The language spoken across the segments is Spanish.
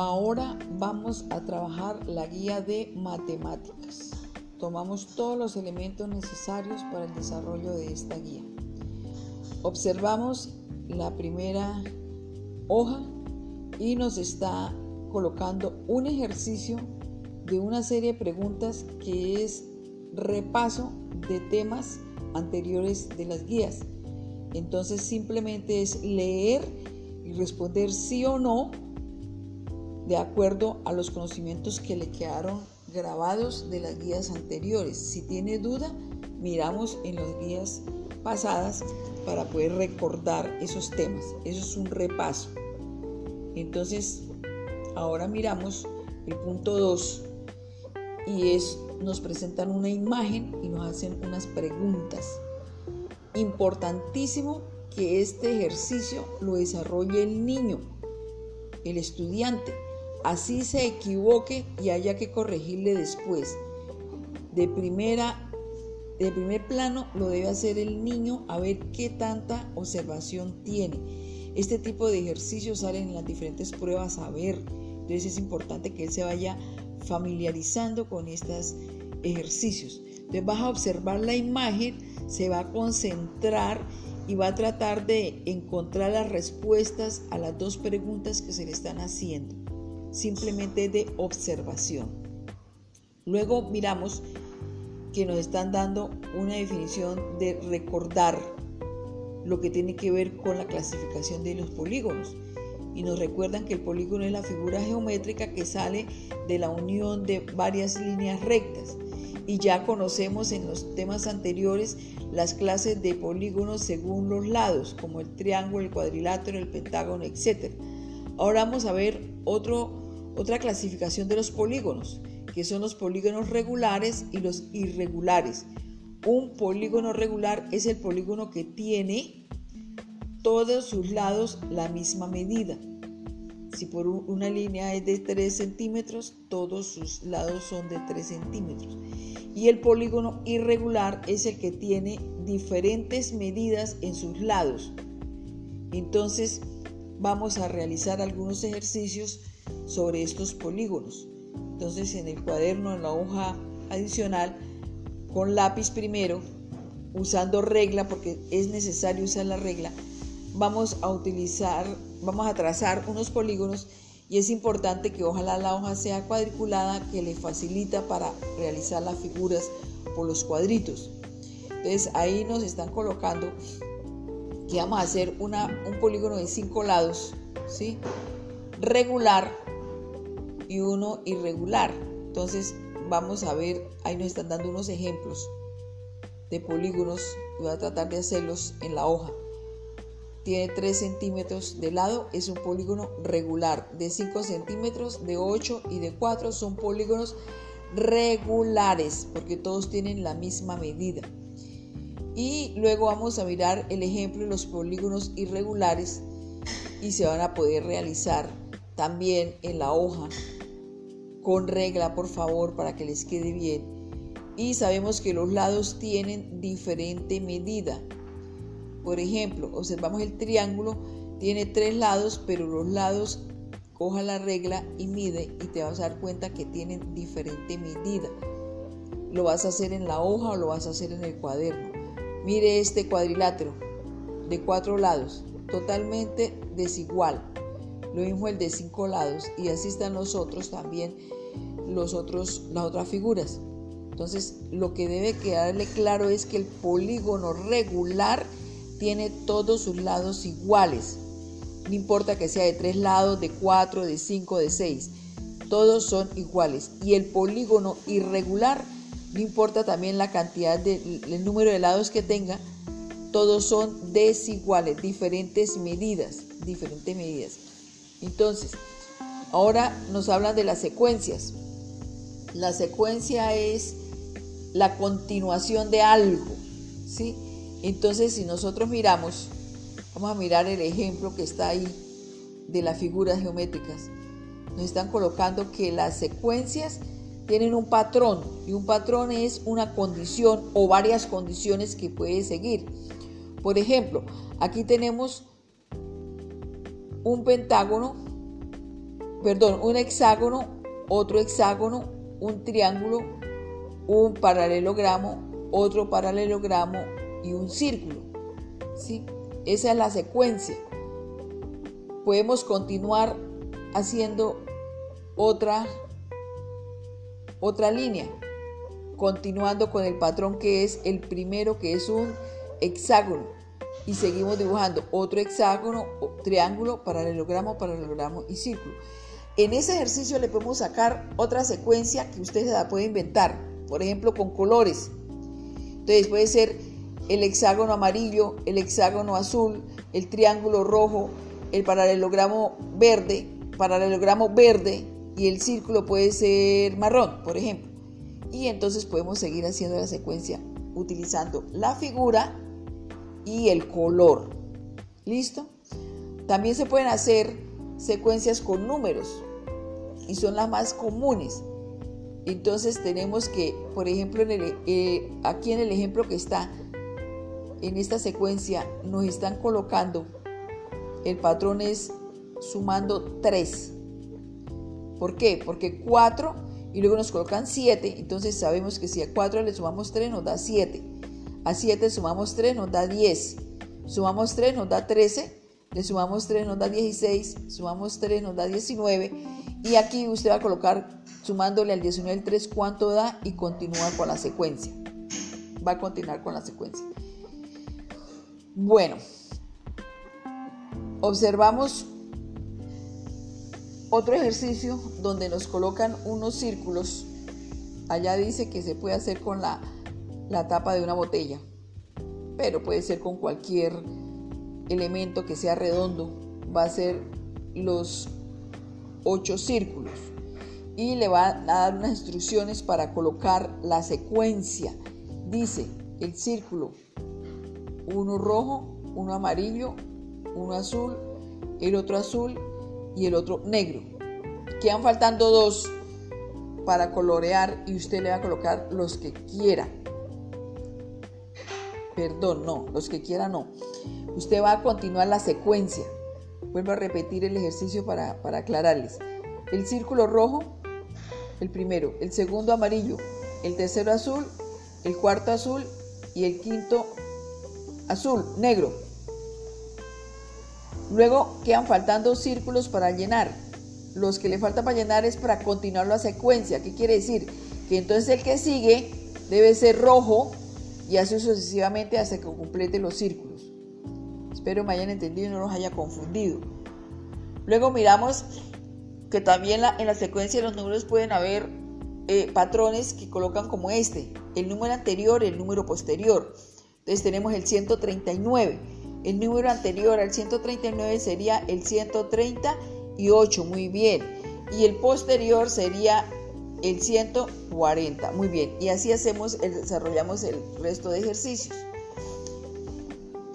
Ahora vamos a trabajar la guía de matemáticas. Tomamos todos los elementos necesarios para el desarrollo de esta guía. Observamos la primera hoja y nos está colocando un ejercicio de una serie de preguntas que es repaso de temas anteriores de las guías. Entonces simplemente es leer y responder sí o no de acuerdo a los conocimientos que le quedaron grabados de las guías anteriores. Si tiene duda, miramos en las guías pasadas para poder recordar esos temas. Eso es un repaso. Entonces, ahora miramos el punto 2 y es nos presentan una imagen y nos hacen unas preguntas. Importantísimo que este ejercicio lo desarrolle el niño, el estudiante así se equivoque y haya que corregirle después. De primera, de primer plano lo debe hacer el niño a ver qué tanta observación tiene. Este tipo de ejercicios salen en las diferentes pruebas a ver. Entonces es importante que él se vaya familiarizando con estos ejercicios. Entonces vas a observar la imagen, se va a concentrar y va a tratar de encontrar las respuestas a las dos preguntas que se le están haciendo simplemente de observación. Luego miramos que nos están dando una definición de recordar lo que tiene que ver con la clasificación de los polígonos. Y nos recuerdan que el polígono es la figura geométrica que sale de la unión de varias líneas rectas. Y ya conocemos en los temas anteriores las clases de polígonos según los lados, como el triángulo, el cuadrilátero, el pentágono, etc. Ahora vamos a ver otro otra clasificación de los polígonos, que son los polígonos regulares y los irregulares. Un polígono regular es el polígono que tiene todos sus lados la misma medida. Si por una línea es de 3 centímetros, todos sus lados son de 3 centímetros. Y el polígono irregular es el que tiene diferentes medidas en sus lados. Entonces vamos a realizar algunos ejercicios sobre estos polígonos. Entonces en el cuaderno, en la hoja adicional, con lápiz primero, usando regla, porque es necesario usar la regla, vamos a utilizar, vamos a trazar unos polígonos y es importante que ojalá la hoja sea cuadriculada que le facilita para realizar las figuras por los cuadritos. Entonces ahí nos están colocando que vamos a hacer un polígono de cinco lados, ¿sí? Regular y uno irregular. Entonces vamos a ver, ahí nos están dando unos ejemplos de polígonos voy a tratar de hacerlos en la hoja. Tiene 3 centímetros de lado, es un polígono regular. De 5 centímetros, de 8 y de 4 son polígonos regulares porque todos tienen la misma medida. Y luego vamos a mirar el ejemplo de los polígonos irregulares y se van a poder realizar también en la hoja con regla, por favor, para que les quede bien. Y sabemos que los lados tienen diferente medida. Por ejemplo, observamos el triángulo, tiene tres lados, pero los lados, coja la regla y mide y te vas a dar cuenta que tienen diferente medida. Lo vas a hacer en la hoja o lo vas a hacer en el cuaderno. Mire este cuadrilátero de cuatro lados, totalmente desigual. Lo mismo el de cinco lados y así están los otros también los otros, las otras figuras. Entonces, lo que debe quedarle claro es que el polígono regular tiene todos sus lados iguales. No importa que sea de tres lados, de cuatro, de cinco, de seis. Todos son iguales. Y el polígono irregular, no importa también la cantidad de, el número de lados que tenga, todos son desiguales, diferentes medidas, diferentes medidas. Entonces, ahora nos hablan de las secuencias. La secuencia es la continuación de algo, ¿sí? Entonces, si nosotros miramos, vamos a mirar el ejemplo que está ahí de las figuras geométricas. Nos están colocando que las secuencias tienen un patrón y un patrón es una condición o varias condiciones que puede seguir. Por ejemplo, aquí tenemos un pentágono perdón, un hexágono, otro hexágono, un triángulo, un paralelogramo, otro paralelogramo y un círculo. ¿sí? Esa es la secuencia. Podemos continuar haciendo otra, otra línea, continuando con el patrón que es el primero, que es un hexágono. Y seguimos dibujando otro hexágono, triángulo, paralelogramo, paralelogramo y círculo. En ese ejercicio le podemos sacar otra secuencia que usted se la puede inventar, por ejemplo con colores. Entonces puede ser el hexágono amarillo, el hexágono azul, el triángulo rojo, el paralelogramo verde, paralelogramo verde y el círculo puede ser marrón, por ejemplo. Y entonces podemos seguir haciendo la secuencia utilizando la figura y el color. ¿Listo? También se pueden hacer secuencias con números y son las más comunes. Entonces tenemos que, por ejemplo, eh, aquí en el ejemplo que está, en esta secuencia nos están colocando, el patrón es sumando 3. ¿Por qué? Porque 4 y luego nos colocan 7, entonces sabemos que si a 4 le sumamos 3 nos da 7. A 7 sumamos 3 nos da 10. Sumamos 3 nos da 13. Le sumamos 3 nos da 16. Sumamos 3 nos da 19. Y aquí usted va a colocar, sumándole al 19 el 3, cuánto da y continúa con la secuencia. Va a continuar con la secuencia. Bueno, observamos otro ejercicio donde nos colocan unos círculos. Allá dice que se puede hacer con la, la tapa de una botella, pero puede ser con cualquier elemento que sea redondo. Va a ser los ocho círculos y le va a dar unas instrucciones para colocar la secuencia. Dice el círculo uno rojo, uno amarillo, uno azul, el otro azul y el otro negro. Quedan faltando dos para colorear y usted le va a colocar los que quiera. Perdón, no, los que quiera no. Usted va a continuar la secuencia. Vuelvo a repetir el ejercicio para, para aclararles. El círculo rojo, el primero, el segundo amarillo, el tercero azul, el cuarto azul y el quinto azul, negro. Luego quedan faltando círculos para llenar. Los que le faltan para llenar es para continuar la secuencia. ¿Qué quiere decir? Que entonces el que sigue debe ser rojo y así sucesivamente hasta que complete los círculos. Espero me hayan entendido y no los haya confundido. Luego miramos que también en la secuencia de los números pueden haber eh, patrones que colocan como este, el número anterior, el número posterior. Entonces tenemos el 139. El número anterior al 139 sería el 138, muy bien. Y el posterior sería el 140, muy bien. Y así hacemos, desarrollamos el resto de ejercicios.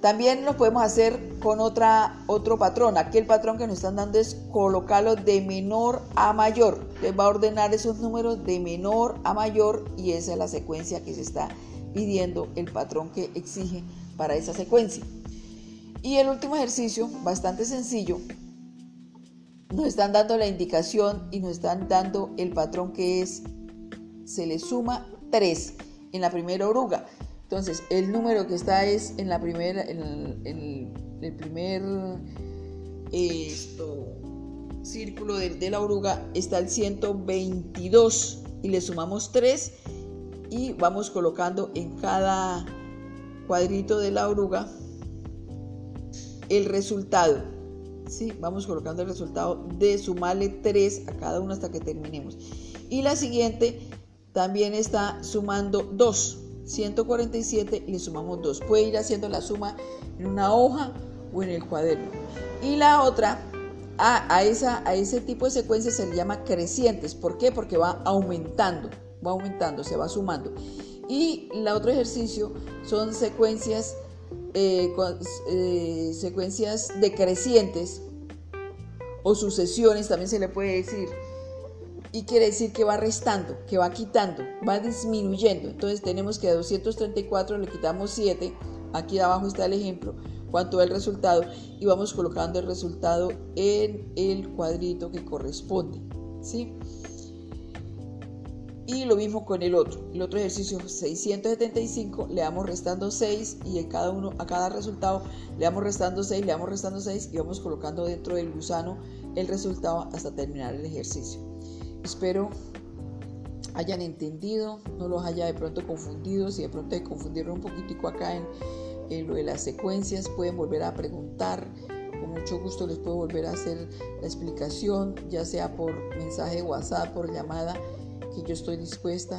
También lo podemos hacer con otra, otro patrón. Aquí el patrón que nos están dando es colocarlo de menor a mayor. Les va a ordenar esos números de menor a mayor y esa es la secuencia que se está pidiendo el patrón que exige para esa secuencia. Y el último ejercicio, bastante sencillo, nos están dando la indicación y nos están dando el patrón que es, se le suma 3 en la primera oruga. Entonces, el número que está es en la primera, en el, primer esto, círculo de, de la oruga está el 122 y le sumamos 3 y vamos colocando en cada cuadrito de la oruga el resultado. ¿Sí? Vamos colocando el resultado de sumarle 3 a cada uno hasta que terminemos. Y la siguiente también está sumando 2. 147 y le sumamos 2. Puede ir haciendo la suma en una hoja o en el cuaderno. Y la otra, a, a, ese tipo de secuencia se le llama crecientes. ¿Por qué? Porque va aumentando va aumentando, se va sumando. Y el otro ejercicio son secuencias, eh, eh, secuencias decrecientes o sucesiones, también se le puede decir. Y quiere decir que va restando, que va quitando, va disminuyendo. Entonces tenemos que a 234 le quitamos 7, aquí abajo está el ejemplo, cuánto es el resultado y vamos colocando el resultado en el cuadrito que corresponde. ¿sí? Y lo mismo con el otro. El otro ejercicio 675 le vamos restando 6 y a cada uno a cada resultado le vamos restando 6, le vamos restando 6 y vamos colocando dentro del gusano el resultado hasta terminar el ejercicio. Espero hayan entendido, no los haya de pronto confundido, si de pronto se confundieron un poquitico acá en, en lo de las secuencias, pueden volver a preguntar, con mucho gusto les puedo volver a hacer la explicación, ya sea por mensaje WhatsApp, por llamada, que yo estoy dispuesta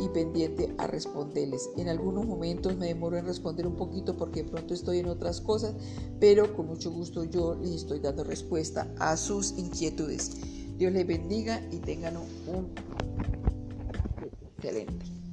y pendiente a responderles. En algunos momentos me demoro en responder un poquito porque pronto estoy en otras cosas, pero con mucho gusto yo les estoy dando respuesta a sus inquietudes. Dios les bendiga y tengan un excelente.